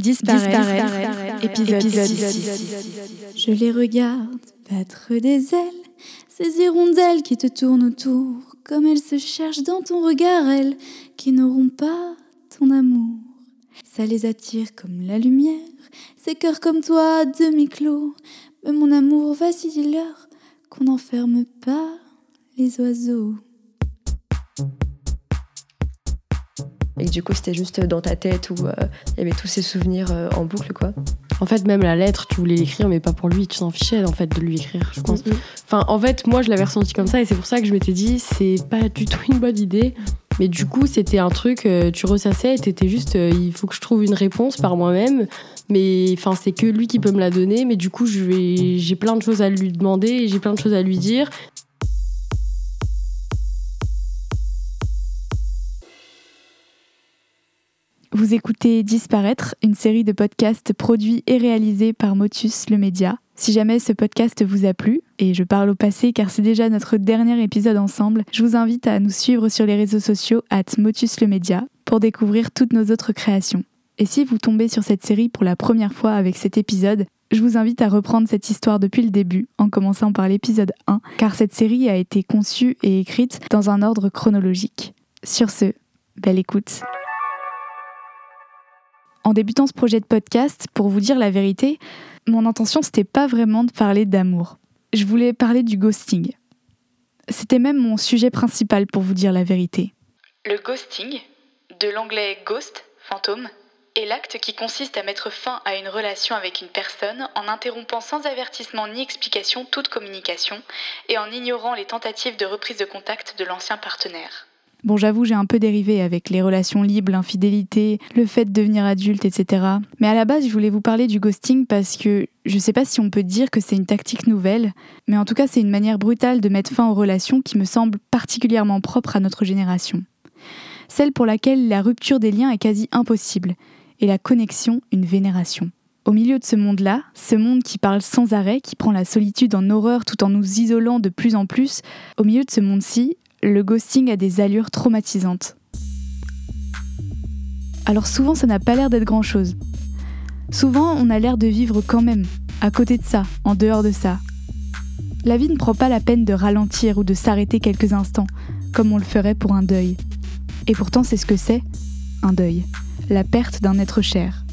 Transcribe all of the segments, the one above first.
Disparaître, épisode, Je les regarde battre des ailes, ces hirondelles qui te tournent autour, comme elles se cherchent dans ton regard, elles qui n'auront pas ton amour. Ça les attire comme la lumière, ces cœurs comme toi, demi-clos. Mais mon amour, vas-y, dis-leur qu'on n'enferme pas les oiseaux. Et du coup, c'était juste dans ta tête où euh, il y avait tous ces souvenirs euh, en boucle, quoi. En fait, même la lettre, tu voulais l'écrire, mais pas pour lui. Tu t'en fichais, en fait, de lui écrire, je pense. Enfin, en fait, moi, je l'avais ressenti comme ça, et c'est pour ça que je m'étais dit, c'est pas du tout une bonne idée. Mais du coup, c'était un truc, euh, tu ressassais et t'étais juste, il faut que je trouve une réponse par moi-même. Mais enfin, c'est que lui qui peut me la donner. Mais du coup, j'ai plein de choses à lui demander et j'ai plein de choses à lui dire. Vous écoutez Disparaître, une série de podcasts produits et réalisés par Motus le Média. Si jamais ce podcast vous a plu, et je parle au passé car c'est déjà notre dernier épisode ensemble, je vous invite à nous suivre sur les réseaux sociaux at Motus le Média pour découvrir toutes nos autres créations. Et si vous tombez sur cette série pour la première fois avec cet épisode, je vous invite à reprendre cette histoire depuis le début, en commençant par l'épisode 1, car cette série a été conçue et écrite dans un ordre chronologique. Sur ce, belle écoute. En débutant ce projet de podcast, pour vous dire la vérité, mon intention c'était pas vraiment de parler d'amour. Je voulais parler du ghosting. C'était même mon sujet principal pour vous dire la vérité. Le ghosting, de l'anglais ghost, fantôme, est l'acte qui consiste à mettre fin à une relation avec une personne en interrompant sans avertissement ni explication toute communication et en ignorant les tentatives de reprise de contact de l'ancien partenaire. Bon, j'avoue, j'ai un peu dérivé avec les relations libres, l'infidélité, le fait de devenir adulte, etc. Mais à la base, je voulais vous parler du ghosting parce que je sais pas si on peut dire que c'est une tactique nouvelle, mais en tout cas, c'est une manière brutale de mettre fin aux relations qui me semble particulièrement propre à notre génération. Celle pour laquelle la rupture des liens est quasi impossible et la connexion une vénération. Au milieu de ce monde-là, ce monde qui parle sans arrêt, qui prend la solitude en horreur tout en nous isolant de plus en plus, au milieu de ce monde-ci, le ghosting a des allures traumatisantes. Alors souvent ça n'a pas l'air d'être grand-chose. Souvent on a l'air de vivre quand même, à côté de ça, en dehors de ça. La vie ne prend pas la peine de ralentir ou de s'arrêter quelques instants, comme on le ferait pour un deuil. Et pourtant c'est ce que c'est, un deuil, la perte d'un être cher.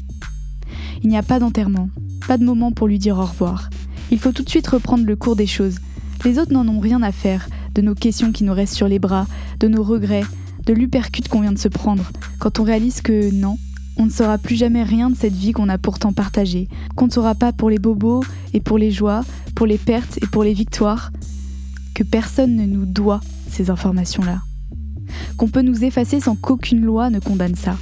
Il n'y a pas d'enterrement, pas de moment pour lui dire au revoir. Il faut tout de suite reprendre le cours des choses. Les autres n'en ont rien à faire, de nos questions qui nous restent sur les bras, de nos regrets, de l'upercute qu'on vient de se prendre, quand on réalise que non, on ne saura plus jamais rien de cette vie qu'on a pourtant partagée, qu'on ne saura pas pour les bobos et pour les joies, pour les pertes et pour les victoires, que personne ne nous doit ces informations-là, qu'on peut nous effacer sans qu'aucune loi ne condamne ça.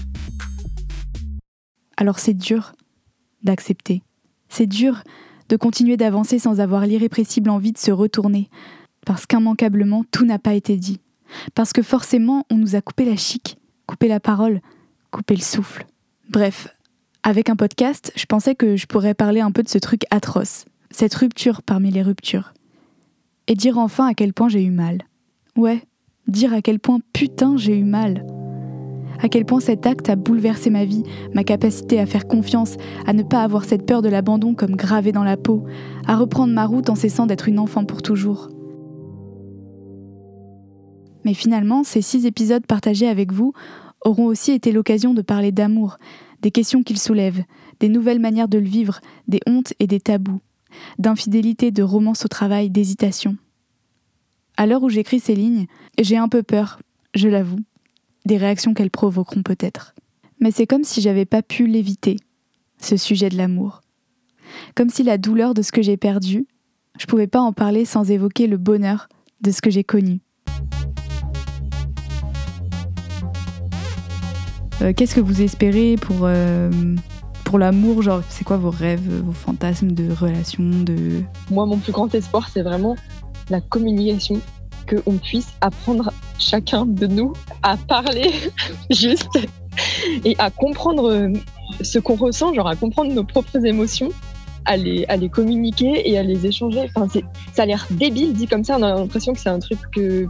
Alors c'est dur d'accepter, c'est dur de continuer d'avancer sans avoir l'irrépressible envie de se retourner, parce qu'immanquablement tout n'a pas été dit, parce que forcément on nous a coupé la chic, coupé la parole, coupé le souffle. Bref, avec un podcast, je pensais que je pourrais parler un peu de ce truc atroce, cette rupture parmi les ruptures, et dire enfin à quel point j'ai eu mal. Ouais, dire à quel point putain j'ai eu mal. À quel point cet acte a bouleversé ma vie, ma capacité à faire confiance, à ne pas avoir cette peur de l'abandon comme gravée dans la peau, à reprendre ma route en cessant d'être une enfant pour toujours. Mais finalement, ces six épisodes partagés avec vous auront aussi été l'occasion de parler d'amour, des questions qu'il soulève, des nouvelles manières de le vivre, des hontes et des tabous, d'infidélité, de romance au travail, d'hésitation. À l'heure où j'écris ces lignes, j'ai un peu peur, je l'avoue, des réactions qu'elles provoqueront peut-être. Mais c'est comme si j'avais pas pu l'éviter, ce sujet de l'amour. Comme si la douleur de ce que j'ai perdu, je pouvais pas en parler sans évoquer le bonheur de ce que j'ai connu. Qu'est-ce que vous espérez pour, euh, pour l'amour Genre, c'est quoi vos rêves, vos fantasmes de relation de... Moi, mon plus grand espoir, c'est vraiment la communication, qu'on puisse apprendre chacun de nous à parler juste et à comprendre euh, ce qu'on ressent, genre à comprendre nos propres émotions, à les, à les communiquer et à les échanger. Enfin, ça a l'air débile dit comme ça, on a l'impression que c'est un truc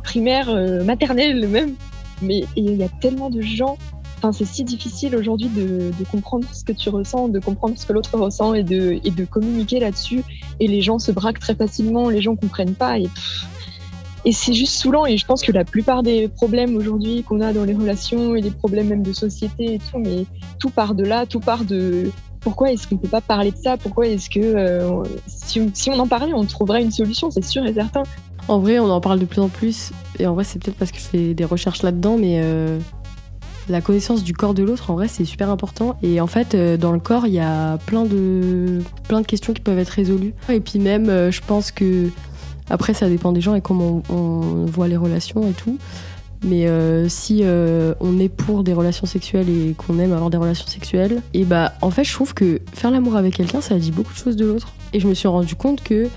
primaire, maternel même. Mais il y a tellement de gens C'est si difficile aujourd'hui de, comprendre ce que tu ressens, de comprendre ce que l'autre ressent et de, et de communiquer là-dessus. Et les gens se braquent très facilement, les gens comprennent pas. Et, et c'est juste saoulant. Et je pense que la plupart des problèmes aujourd'hui qu'on a dans les relations et les problèmes même de société et tout, mais tout part de là, tout part de pourquoi est-ce qu'on peut pas parler de ça? Pourquoi est-ce que euh, si, si, on en parlait, on trouverait une solution, c'est sûr et certain. En vrai, on en parle de plus en plus. Et en vrai, c'est peut-être parce que je fais des recherches là-dedans, mais euh, la connaissance du corps de l'autre, en vrai, c'est super important. Et en fait, euh, dans le corps, il y a plein de, plein de questions qui peuvent être résolues. Et puis même, euh, je pense que après, ça dépend des gens et comment on, voit les relations et tout. Mais si on est pour des relations sexuelles et qu'on aime avoir des relations sexuelles, et bah en fait je trouve que faire l'amour avec quelqu'un ça dit beaucoup de choses de l'autre. Et je me suis rendu compte que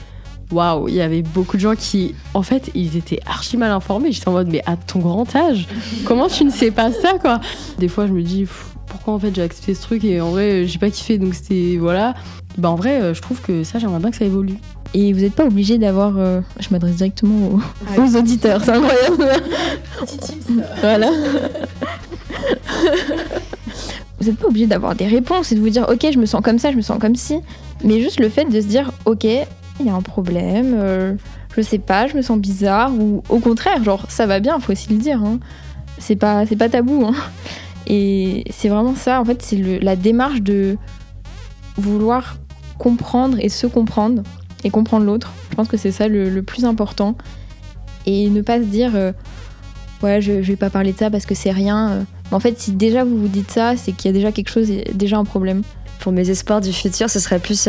waouh, il y avait beaucoup de gens qui, en fait, ils étaient archi mal informés. J'étais en mode, mais à ton grand âge, comment tu ne sais pas ça, quoi? Des fois, je me dis, pourquoi en fait j'ai accepté ce truc et en vrai, j'ai pas kiffé, donc c'était. Voilà. Bah, en vrai, euh, je trouve que ça, j'aimerais bien que ça évolue. Et vous n'êtes pas obligé d'avoir. Euh, je m'adresse directement aux, ah aux auditeurs, c'est incroyable. voilà. vous n'êtes pas obligé d'avoir des réponses et de vous dire ok je me sens comme ça, je me sens comme ci, mais juste le fait de se dire ok il y a un problème, euh, je sais pas, je me sens bizarre, ou au contraire, genre ça va bien, faut aussi le dire. Hein. C'est pas, pas tabou. Hein. Et c'est vraiment ça, en fait, c'est la démarche de vouloir comprendre et se comprendre et comprendre l'autre. Je pense que c'est ça le, plus important. Et ne pas se dire, euh, ouais, je, je, vais pas parler de ça parce que c'est rien. Euh. En fait, si déjà vous vous dites ça, c'est qu'il y a déjà quelque chose, déjà un problème. Pour mes espoirs du futur, ce serait plus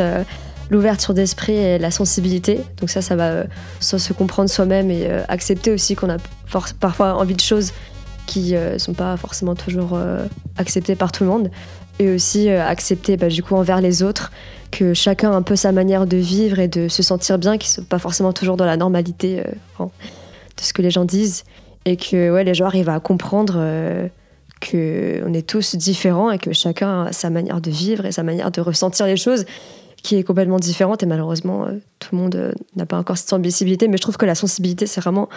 l'ouverture d'esprit et la sensibilité. Donc ça, ça va euh, se comprendre soi-même et euh, accepter aussi qu'on a parfois envie de choses qui ne euh, sont pas forcément toujours acceptées par tout le monde. Et aussi accepter bah, du coup envers les autres que chacun a un peu sa manière de vivre et de se sentir bien, qui ne sont pas forcément toujours dans la normalité de ce que les gens disent. Et que ouais, les gens arrivent à comprendre qu'on est tous différents et que chacun a sa manière de vivre et sa manière de ressentir les choses qui est complètement différente et malheureusement euh, tout le monde euh, n'a pas encore cette sensibilité mais je trouve que la sensibilité c'est vraiment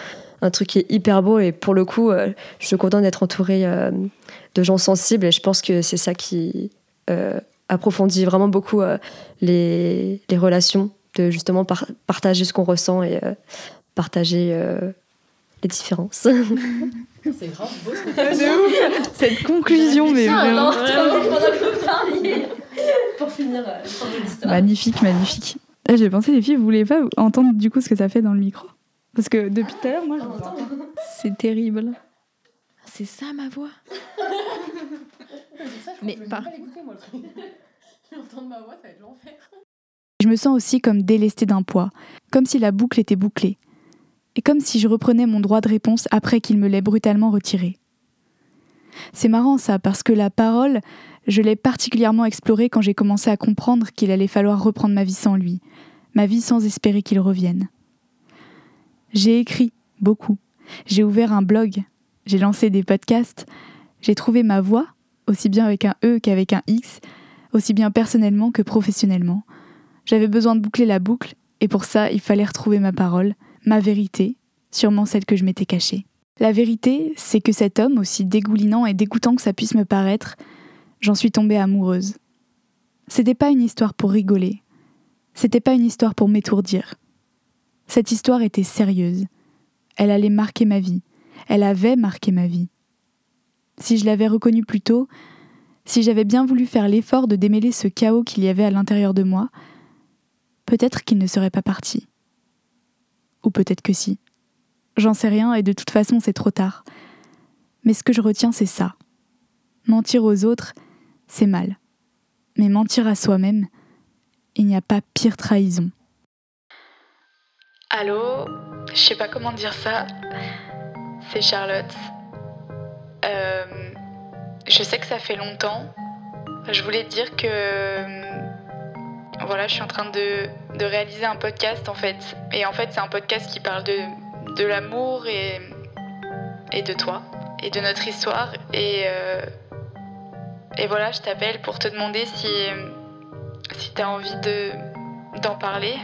un truc qui est hyper beau et pour le coup euh, je suis contente d'être entourée de gens sensibles et je pense que c'est ça qui approfondit vraiment beaucoup les, les, relations de justement partager ce qu'on ressent et partager les différences. C'est grave beau. Cette conclusion, mais vraiment. Pour finir euh, l'histoire. Magnifique, magnifique. Eh, j'ai pensé, les filles, vous voulez pas entendre du coup ce que ça fait dans le micro? Parce que depuis tout à l'heure, moi, j'entends. C'est terrible. C'est ça ma voix. mais par. ma voix, ça va être l'enfer. Je me sens aussi comme délestée d'un poids, comme si la boucle était bouclée et comme si je reprenais mon droit de réponse après qu'il me l'ait brutalement retiré. C'est marrant ça, parce que la parole, je l'ai particulièrement explorée quand j'ai commencé à comprendre qu'il allait falloir reprendre ma vie sans lui, ma vie sans espérer qu'il revienne. J'ai écrit beaucoup, j'ai ouvert un blog, j'ai lancé des podcasts, j'ai trouvé ma voix, aussi bien avec un E qu'avec un X, aussi bien personnellement que professionnellement. J'avais besoin de boucler la boucle, et pour ça, il fallait retrouver ma parole, ma vérité, sûrement celle que je m'étais cachée. La vérité, c'est que cet homme, aussi dégoulinant et dégoûtant que ça puisse me paraître, j'en suis tombée amoureuse. C'était pas une histoire pour rigoler. C'était pas une histoire pour m'étourdir. Cette histoire était sérieuse. Elle allait marquer ma vie. Elle avait marqué ma vie. Si je l'avais reconnu plus tôt, si j'avais bien voulu faire l'effort de démêler ce chaos qu'il y avait à l'intérieur de moi, peut-être qu'il ne serait pas parti. Ou peut-être que si. J'en sais rien et de toute façon c'est trop tard. Mais ce que je retiens c'est ça. Mentir aux autres, c'est mal. Mais mentir à soi-même, il n'y a pas pire trahison. Allô? Je sais pas comment dire ça. C'est Charlotte. Euh, je sais que ça fait longtemps. Je voulais dire que voilà, je suis en train de, réaliser un podcast en fait. Et en fait, c'est un podcast qui parle de, de l'amour et, et de toi et de notre histoire. Et, euh, et voilà, je t'appelle pour te demander si, si tu as envie de, d'en parler.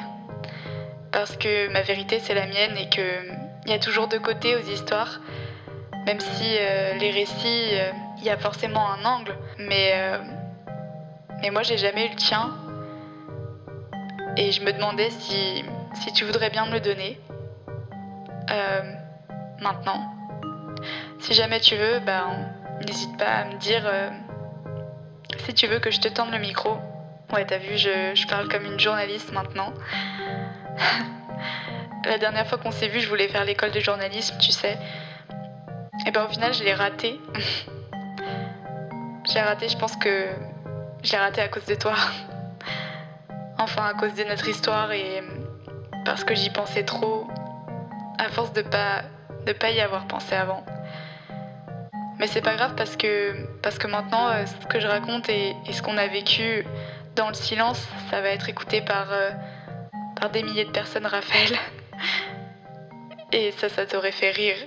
Parce que ma vérité, c'est la mienne et qu'il y a toujours deux côtés aux histoires. Même si euh, les récits, euh, il y a forcément un angle, mais, euh, mais moi j'ai jamais eu le tien. Et je me demandais si, si tu voudrais bien me le donner. Euh, maintenant. Si jamais tu veux, ben, n'hésite pas à me dire euh, si tu veux que je te tende le micro. Ouais, t'as vu, je, parle comme une journaliste maintenant. La dernière fois qu'on s'est vu, je voulais faire l'école de journalisme, tu sais. Et ben au final, je l'ai raté. j'ai raté, je pense que je l'ai raté à cause de toi. enfin, à cause de notre histoire et parce que j'y pensais trop, à force de pas de pas y avoir pensé avant. Mais c'est pas grave parce que parce que maintenant, euh, ce que je raconte et, ce qu'on a vécu dans le silence, ça va être écouté par euh, par des milliers de personnes, Raphaël. Et ça, ça t'aurait fait rire.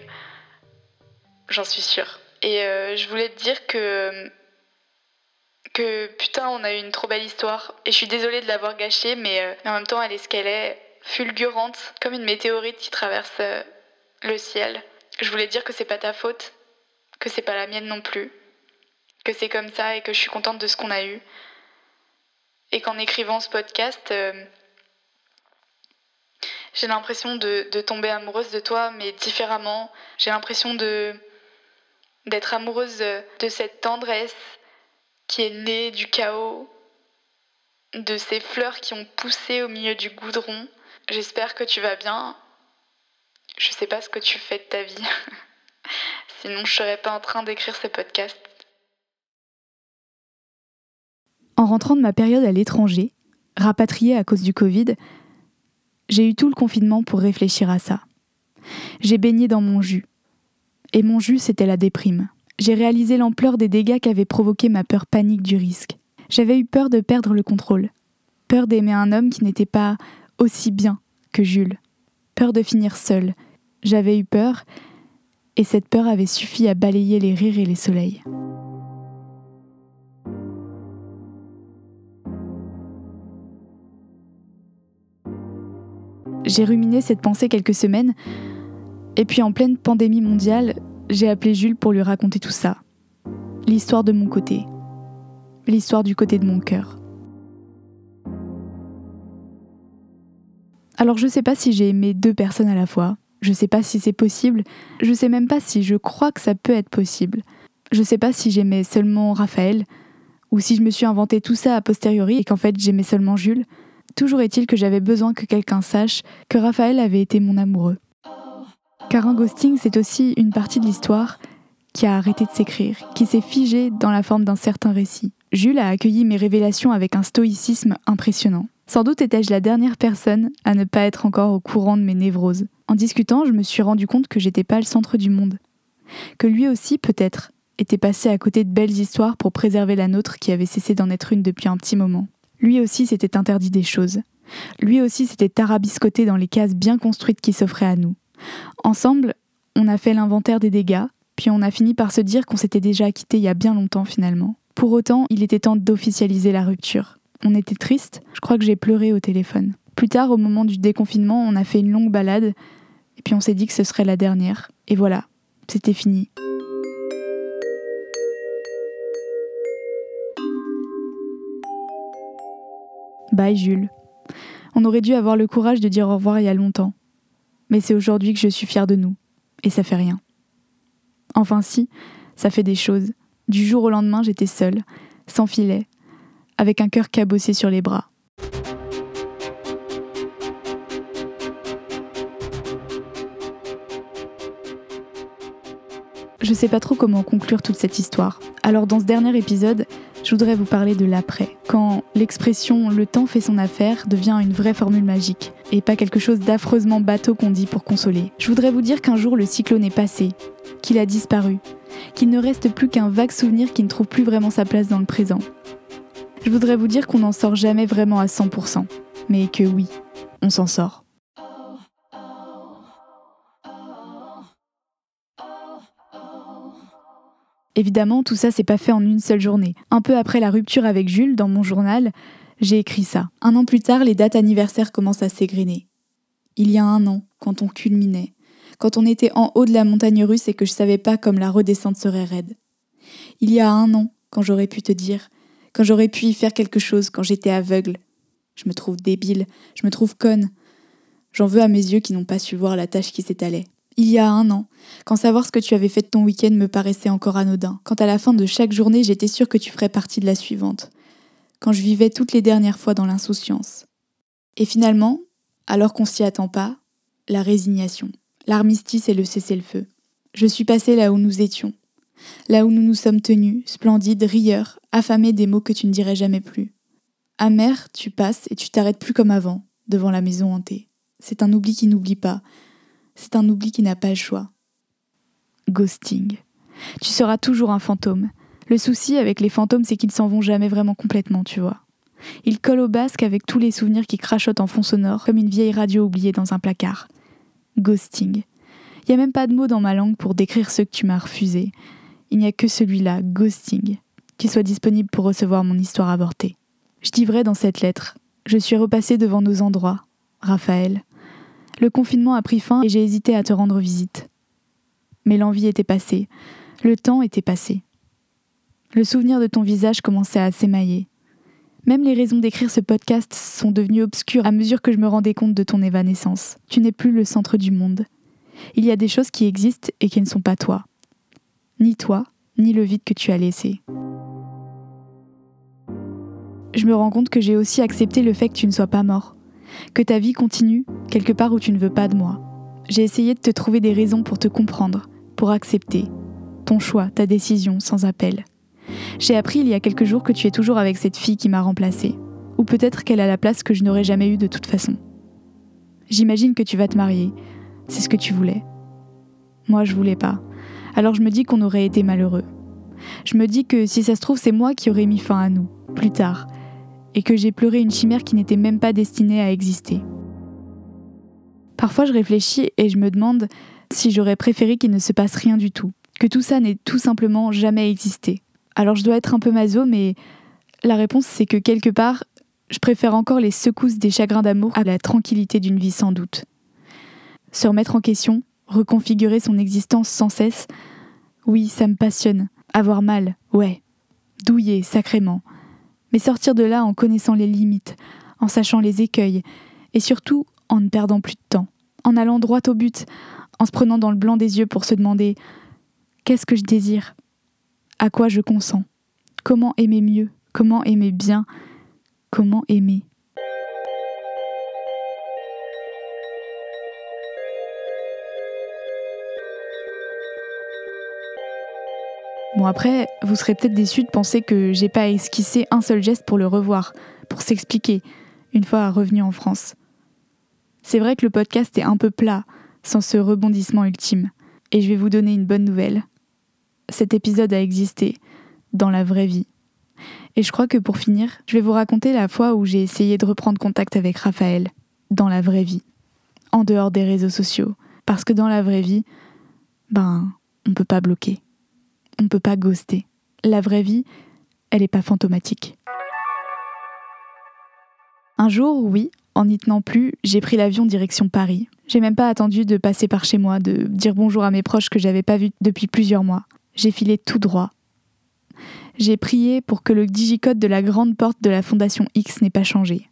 J'en suis sûre. Et euh, je voulais te dire que. que putain, on a eu une trop belle histoire. Et je suis désolée de l'avoir gâchée, mais, en même temps, elle est ce qu'elle est, fulgurante, comme une météorite qui traverse le ciel. Je voulais dire que c'est pas ta faute, que c'est pas la mienne non plus, que c'est comme ça et que je suis contente de ce qu'on a eu. Et qu'en écrivant ce podcast, j'ai l'impression de, tomber amoureuse de toi, mais différemment. J'ai l'impression de d'être amoureuse de cette tendresse qui est née du chaos, de ces fleurs qui ont poussé au milieu du goudron. J'espère que tu vas bien. Je sais pas ce que tu fais de ta vie. Sinon, je serais pas en train d'écrire ce podcast. En rentrant de ma période à l'étranger, rapatriée à cause du Covid, j'ai eu tout le confinement pour réfléchir à ça. J'ai baigné dans mon jus. Et mon jus, c'était la déprime. J'ai réalisé l'ampleur des dégâts qu'avait provoqué ma peur panique du risque. J'avais eu peur de perdre le contrôle. Peur d'aimer un homme qui n'était pas aussi bien que Jules. Peur de finir seule. J'avais eu peur, et cette peur avait suffi à balayer les rires et les soleils. J'ai ruminé cette pensée quelques semaines, et puis en pleine pandémie mondiale, j'ai appelé Jules pour lui raconter tout ça. L'histoire de mon côté. L'histoire du côté de mon cœur. Alors je sais pas si j'ai aimé deux personnes à la fois. Je sais pas si c'est possible. Je sais même pas si je crois que ça peut être possible. Je sais pas si j'aimais seulement Raphaël, ou si je me suis inventé tout ça a posteriori et qu'en fait j'aimais seulement Jules. Toujours est-il que j'avais besoin que quelqu'un sache que Raphaël avait été mon amoureux. Car un ghosting, c'est aussi une partie de l'histoire qui a arrêté de s'écrire, qui s'est figée dans la forme d'un certain récit. Jules a accueilli mes révélations avec un stoïcisme impressionnant. Sans doute étais-je la dernière personne à ne pas être encore au courant de mes névroses. En discutant, je me suis rendu compte que j'étais pas le centre du monde. Que lui aussi, peut-être, était passé à côté de belles histoires pour préserver la nôtre qui avait cessé d'en être une depuis un petit moment. Lui aussi s'était interdit des choses. Lui aussi s'était tarabiscoté dans les cases bien construites qui s'offraient à nous. Ensemble, on a fait l'inventaire des dégâts, puis on a fini par se dire qu'on s'était déjà quitté il y a bien longtemps finalement. Pour autant, il était temps d'officialiser la rupture. On était triste, je crois que j'ai pleuré au téléphone. Plus tard, au moment du déconfinement, on a fait une longue balade, et puis on s'est dit que ce serait la dernière. Et voilà, c'était fini. Bye Jules. On aurait dû avoir le courage de dire au revoir il y a longtemps. Mais c'est aujourd'hui que je suis fière de nous. Et ça fait rien. Enfin si, ça fait des choses. Du jour au lendemain, j'étais seule, sans filet, avec un cœur cabossé sur les bras. Je sais pas trop comment conclure toute cette histoire. Alors dans ce dernier épisode, je voudrais vous parler de l'après, quand l'expression le temps fait son affaire devient une vraie formule magique, et pas quelque chose d'affreusement bateau qu'on dit pour consoler. Je voudrais vous dire qu'un jour le cyclone est passé, qu'il a disparu, qu'il ne reste plus qu'un vague souvenir qui ne trouve plus vraiment sa place dans le présent. Je voudrais vous dire qu'on n'en sort jamais vraiment à 100%, mais que oui, on s'en sort. Évidemment, tout ça s'est pas fait en une seule journée. Un peu après la rupture avec Jules, dans mon journal, j'ai écrit ça. Un an plus tard, les dates anniversaires commencent à s'égriner. Il y a un an, quand on culminait, quand on était en haut de la montagne russe et que je savais pas comme la redescente serait raide. Il y a un an, quand j'aurais pu te dire, quand j'aurais pu y faire quelque chose, quand j'étais aveugle. Je me trouve débile, je me trouve conne. J'en veux à mes yeux qui n'ont pas su voir la tâche qui s'étalait. Il y a un an, quand savoir ce que tu avais fait de ton week-end me paraissait encore anodin, quand à la fin de chaque journée j'étais sûre que tu ferais partie de la suivante, quand je vivais toutes les dernières fois dans l'insouciance. Et finalement, alors qu'on s'y attend pas, la résignation, l'armistice et le cessez-le-feu. Je suis passée là où nous étions, là où nous nous sommes tenus, splendides, rieurs, affamés des mots que tu ne dirais jamais plus. Amer, tu passes et tu t'arrêtes plus comme avant, devant la maison hantée. C'est un oubli qui n'oublie pas. C'est un oubli qui n'a pas le choix. Ghosting. Tu seras toujours un fantôme. Le souci avec les fantômes, c'est qu'ils s'en vont jamais vraiment complètement, tu vois. Ils collent au basque avec tous les souvenirs qui crachotent en fond sonore, comme une vieille radio oubliée dans un placard. Ghosting. Il n'y a même pas de mot dans ma langue pour décrire ceux que tu m'as refusés. Il n'y a que celui-là, ghosting, qui soit disponible pour recevoir mon histoire avortée. Je dis vrai dans cette lettre. Je suis repassée devant nos endroits. Raphaël. Le confinement a pris fin et j'ai hésité à te rendre visite. Mais l'envie était passée. Le temps était passé. Le souvenir de ton visage commençait à s'émailler. Même les raisons d'écrire ce podcast sont devenues obscures à mesure que je me rendais compte de ton évanescence. Tu n'es plus le centre du monde. Il y a des choses qui existent et qui ne sont pas toi. Ni toi, ni le vide que tu as laissé. Je me rends compte que j'ai aussi accepté le fait que tu ne sois pas mort, que ta vie continue quelque part où tu ne veux pas de moi. J'ai essayé de te trouver des raisons pour te comprendre, pour accepter ton choix, ta décision sans appel. J'ai appris il y a quelques jours que tu es toujours avec cette fille qui m'a remplacée, ou peut-être qu'elle a la place que je n'aurais jamais eue de toute façon. J'imagine que tu vas te marier, c'est ce que tu voulais. Moi, je voulais pas. Alors je me dis qu'on aurait été malheureux. Je me dis que si ça se trouve, c'est moi qui aurais mis fin à nous, plus tard, et que j'ai pleuré une chimère qui n'était même pas destinée à exister. Parfois, je réfléchis et je me demande si j'aurais préféré qu'il ne se passe rien du tout, que tout ça n'ait tout simplement jamais existé. Alors je dois être un peu maso, mais la réponse c'est que quelque part, je préfère encore les secousses des chagrins d'amour à la tranquillité d'une vie sans doute. Se remettre en question, reconfigurer son existence sans cesse, oui, ça me passionne. Avoir mal, ouais. Douiller, sacrément. Mais sortir de là en connaissant les limites, en sachant les écueils, et surtout en ne perdant plus de temps, en allant droit au but, en se prenant dans le blanc des yeux pour se demander Qu'est-ce que je désire? À quoi je consens? Comment aimer mieux? Comment aimer bien? Comment aimer Bon après, vous serez peut-être déçus de penser que j'ai pas esquissé un seul geste pour le revoir, pour s'expliquer, une fois revenu en France. C'est vrai que le podcast est un peu plat, sans ce rebondissement ultime. Et je vais vous donner une bonne nouvelle. Cet épisode a existé, dans la vraie vie. Et je crois que pour finir, je vais vous raconter la fois où j'ai essayé de reprendre contact avec Raphaël, dans la vraie vie, en dehors des réseaux sociaux. Parce que dans la vraie vie, ben, on peut pas bloquer. On peut pas ghoster. La vraie vie, elle est pas fantomatique. Un jour, oui, en n'y tenant plus, j'ai pris l'avion direction Paris. J'ai même pas attendu de passer par chez moi, de dire bonjour à mes proches que j'avais pas vus depuis plusieurs mois. J'ai filé tout droit. J'ai prié pour que le digicode de la grande porte de la Fondation X n'ait pas changé.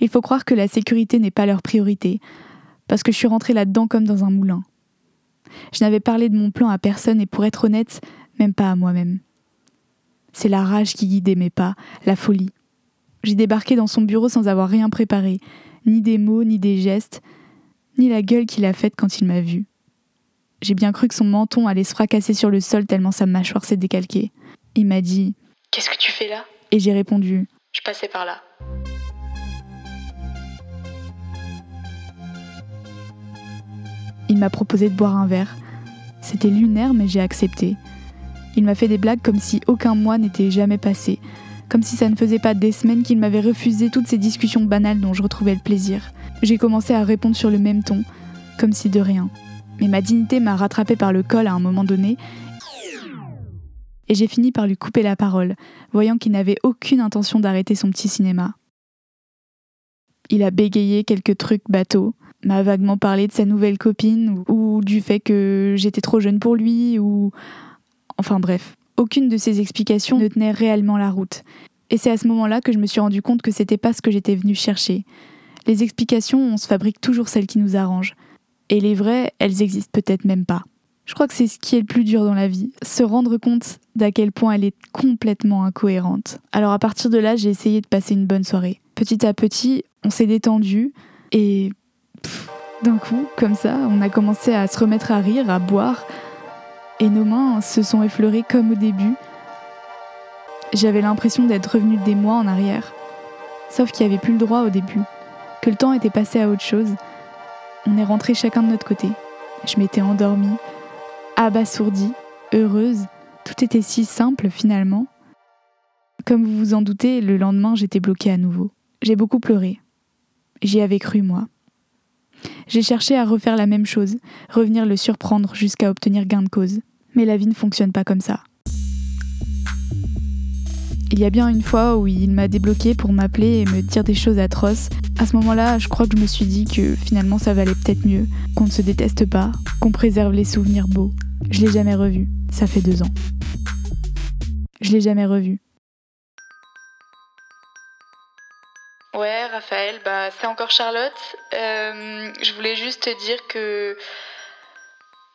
Il faut croire que la sécurité n'est pas leur priorité, parce que je suis rentrée là-dedans comme dans un moulin. Je n'avais parlé de mon plan à personne et pour être honnête, même pas à moi-même. C'est la rage qui guidait mes pas, la folie. J'ai débarqué dans son bureau sans avoir rien préparé, ni des mots, ni des gestes, ni la gueule qu'il a faite quand il m'a vue. J'ai bien cru que son menton allait se fracasser sur le sol tellement sa mâchoire s'est décalquée. Il m'a dit Qu'est-ce que tu fais là? Et j'ai répondu Je passais par là. Il m'a proposé de boire un verre. C'était lunaire, mais j'ai accepté. Il m'a fait des blagues comme si aucun mois n'était jamais passé, comme si ça ne faisait pas des semaines qu'il m'avait refusé toutes ces discussions banales dont je retrouvais le plaisir. J'ai commencé à répondre sur le même ton, comme si de rien. Mais ma dignité m'a rattrapé par le col à un moment donné, et j'ai fini par lui couper la parole, voyant qu'il n'avait aucune intention d'arrêter son petit cinéma. Il a bégayé quelques trucs bateaux, m'a vaguement parlé de sa nouvelle copine ou, du fait que j'étais trop jeune pour lui ou Enfin bref, aucune de ces explications ne tenait réellement la route. Et c'est à ce moment-là que je me suis rendu compte que c'était pas ce que j'étais venue chercher. Les explications, on se fabrique toujours celles qui nous arrangent. Et les vraies, elles existent peut-être même pas. Je crois que c'est ce qui est le plus dur dans la vie, se rendre compte d'à quel point elle est complètement incohérente. Alors à partir de là, j'ai essayé de passer une bonne soirée. Petit à petit, on s'est détendu et d'un coup, comme ça, on a commencé à se remettre à rire, à boire, et nos mains se sont effleurées comme au début. J'avais l'impression d'être revenue des mois en arrière. Sauf qu'il n'y avait plus le droit au début, que le temps était passé à autre chose. On est rentré chacun de notre côté. Je m'étais endormie, abasourdie, heureuse. Tout était si simple finalement. Comme vous vous en doutez, le lendemain j'étais bloquée à nouveau. J'ai beaucoup pleuré. J'y avais cru moi. J'ai cherché à refaire la même chose, revenir le surprendre jusqu'à obtenir gain de cause. Mais la vie ne fonctionne pas comme ça. Il y a bien une fois où il m'a débloqué pour m'appeler et me dire des choses atroces. À ce moment-là, je crois que je me suis dit que finalement ça valait peut-être mieux, qu'on ne se déteste pas, qu'on préserve les souvenirs beaux. Je l'ai jamais revu, ça fait deux ans. Je l'ai jamais revu. Ouais, Raphaël, bah c'est encore Charlotte. Euh, je voulais juste te dire que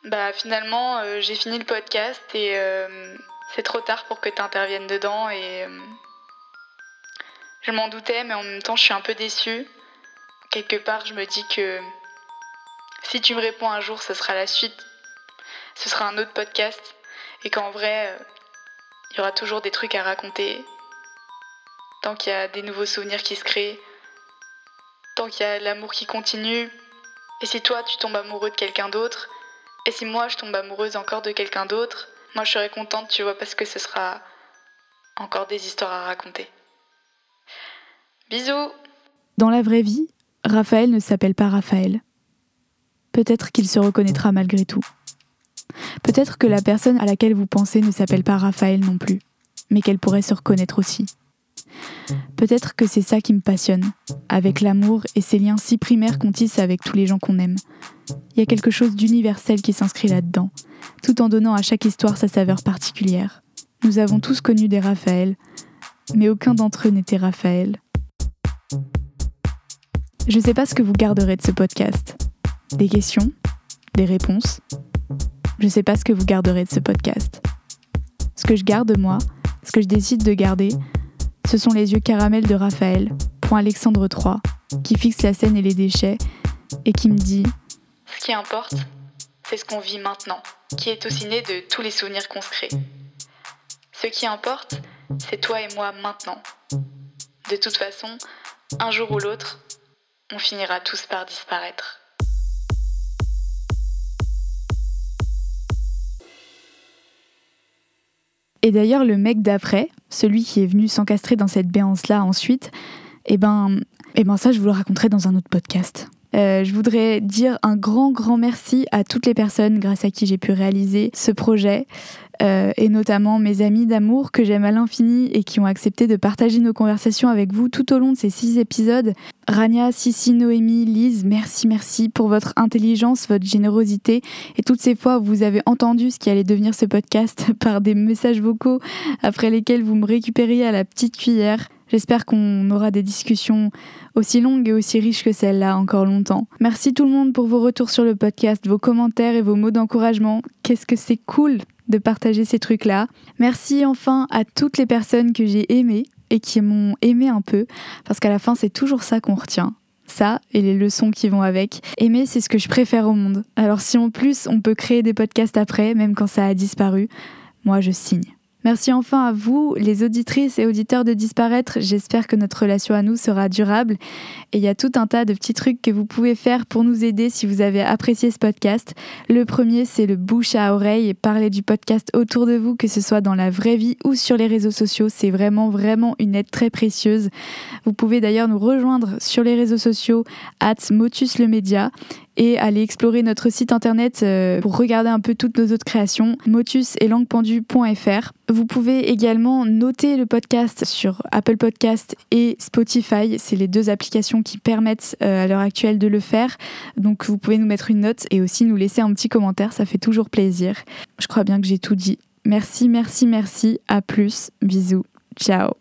bah finalement euh, j'ai fini le podcast et euh, c'est trop tard pour que tu interviennes dedans je m'en doutais mais en même temps je suis un peu déçue. Quelque part je me dis que si tu me réponds un jour ce sera la suite, ce sera un autre podcast et qu'en vrai il y aura toujours des trucs à raconter tant qu'il y a des nouveaux souvenirs qui se créent, tant qu'il y a l'amour qui continue, et si toi tu tombes amoureux de quelqu'un d'autre, et si moi je tombe amoureuse encore de quelqu'un d'autre, moi je serai contente, tu vois, parce que ce sera encore des histoires à raconter. Bisous Dans la vraie vie, Raphaël ne s'appelle pas Raphaël. Peut-être qu'il se reconnaîtra malgré tout. Peut-être que la personne à laquelle vous pensez ne s'appelle pas Raphaël non plus, mais qu'elle pourrait se reconnaître aussi. Peut-être que c'est ça qui me passionne, avec l'amour et ces liens si primaires qu'on tisse avec tous les gens qu'on aime. Il y a quelque chose d'universel qui s'inscrit là-dedans, tout en donnant à chaque histoire sa saveur particulière. Nous avons tous connu des Raphaël, mais aucun d'entre eux n'était Raphaël. Je ne sais pas ce que vous garderez de ce podcast. Des questions? Des réponses? Je ne sais pas ce que vous garderez de ce podcast. Ce que je garde, moi, ce que je décide de garder, ce sont les yeux caramel de Raphaël, point Alexandre III, qui fixe la scène et les déchets, et qui me dit Ce qui importe, c'est ce qu'on vit maintenant, qui est aussi né de tous les souvenirs qu'on crée. Ce qui importe, c'est toi et moi maintenant. De toute façon, un jour ou l'autre, on finira tous par disparaître. Et d'ailleurs, le mec d'après, celui qui est venu s'encastrer dans cette béance-là ensuite, eh ben, eh ben ça, je vous le raconterai dans un autre podcast. Euh, je voudrais dire un grand, grand merci à toutes les personnes grâce à qui j'ai pu réaliser ce projet. Euh, et notamment mes amis d'amour que j'aime à l'infini et qui ont accepté de partager nos conversations avec vous tout au long de ces six épisodes. Rania, Sissi, Noémie, Lise, merci, merci pour votre intelligence, votre générosité et toutes ces fois où vous avez entendu ce qui allait devenir ce podcast par des messages vocaux après lesquels vous me récupériez à la petite cuillère. J'espère qu'on aura des discussions aussi longues et aussi riches que celle-là encore longtemps. Merci tout le monde pour vos retours sur le podcast, vos commentaires et vos mots d'encouragement. Qu'est-ce que c'est cool de partager ces trucs-là. Merci enfin à toutes les personnes que j'ai aimées et qui m'ont aimé un peu, parce qu'à la fin c'est toujours ça qu'on retient. Ça et les leçons qui vont avec. Aimer, c'est ce que je préfère au monde. Alors si en plus on peut créer des podcasts après, même quand ça a disparu, moi je signe. Merci enfin à vous, les auditrices et auditeurs de Disparaître. J'espère que notre relation à nous sera durable. Et il y a tout un tas de petits trucs que vous pouvez faire pour nous aider si vous avez apprécié ce podcast. Le premier, c'est le bouche à oreille et parler du podcast autour de vous, que ce soit dans la vraie vie ou sur les réseaux sociaux. C'est vraiment, vraiment une aide très précieuse. Vous pouvez d'ailleurs nous rejoindre sur les réseaux sociaux, at Motus le Média et aller explorer notre site internet euh, pour regarder un peu toutes nos autres créations, motus et languependu.fr. Vous pouvez également noter le podcast sur Apple Podcast et Spotify. C'est les deux applications qui permettent euh, à l'heure actuelle de le faire. Donc vous pouvez nous mettre une note et aussi nous laisser un petit commentaire, ça fait toujours plaisir. Je crois bien que j'ai tout dit. Merci, merci, merci. À plus. Bisous. Ciao.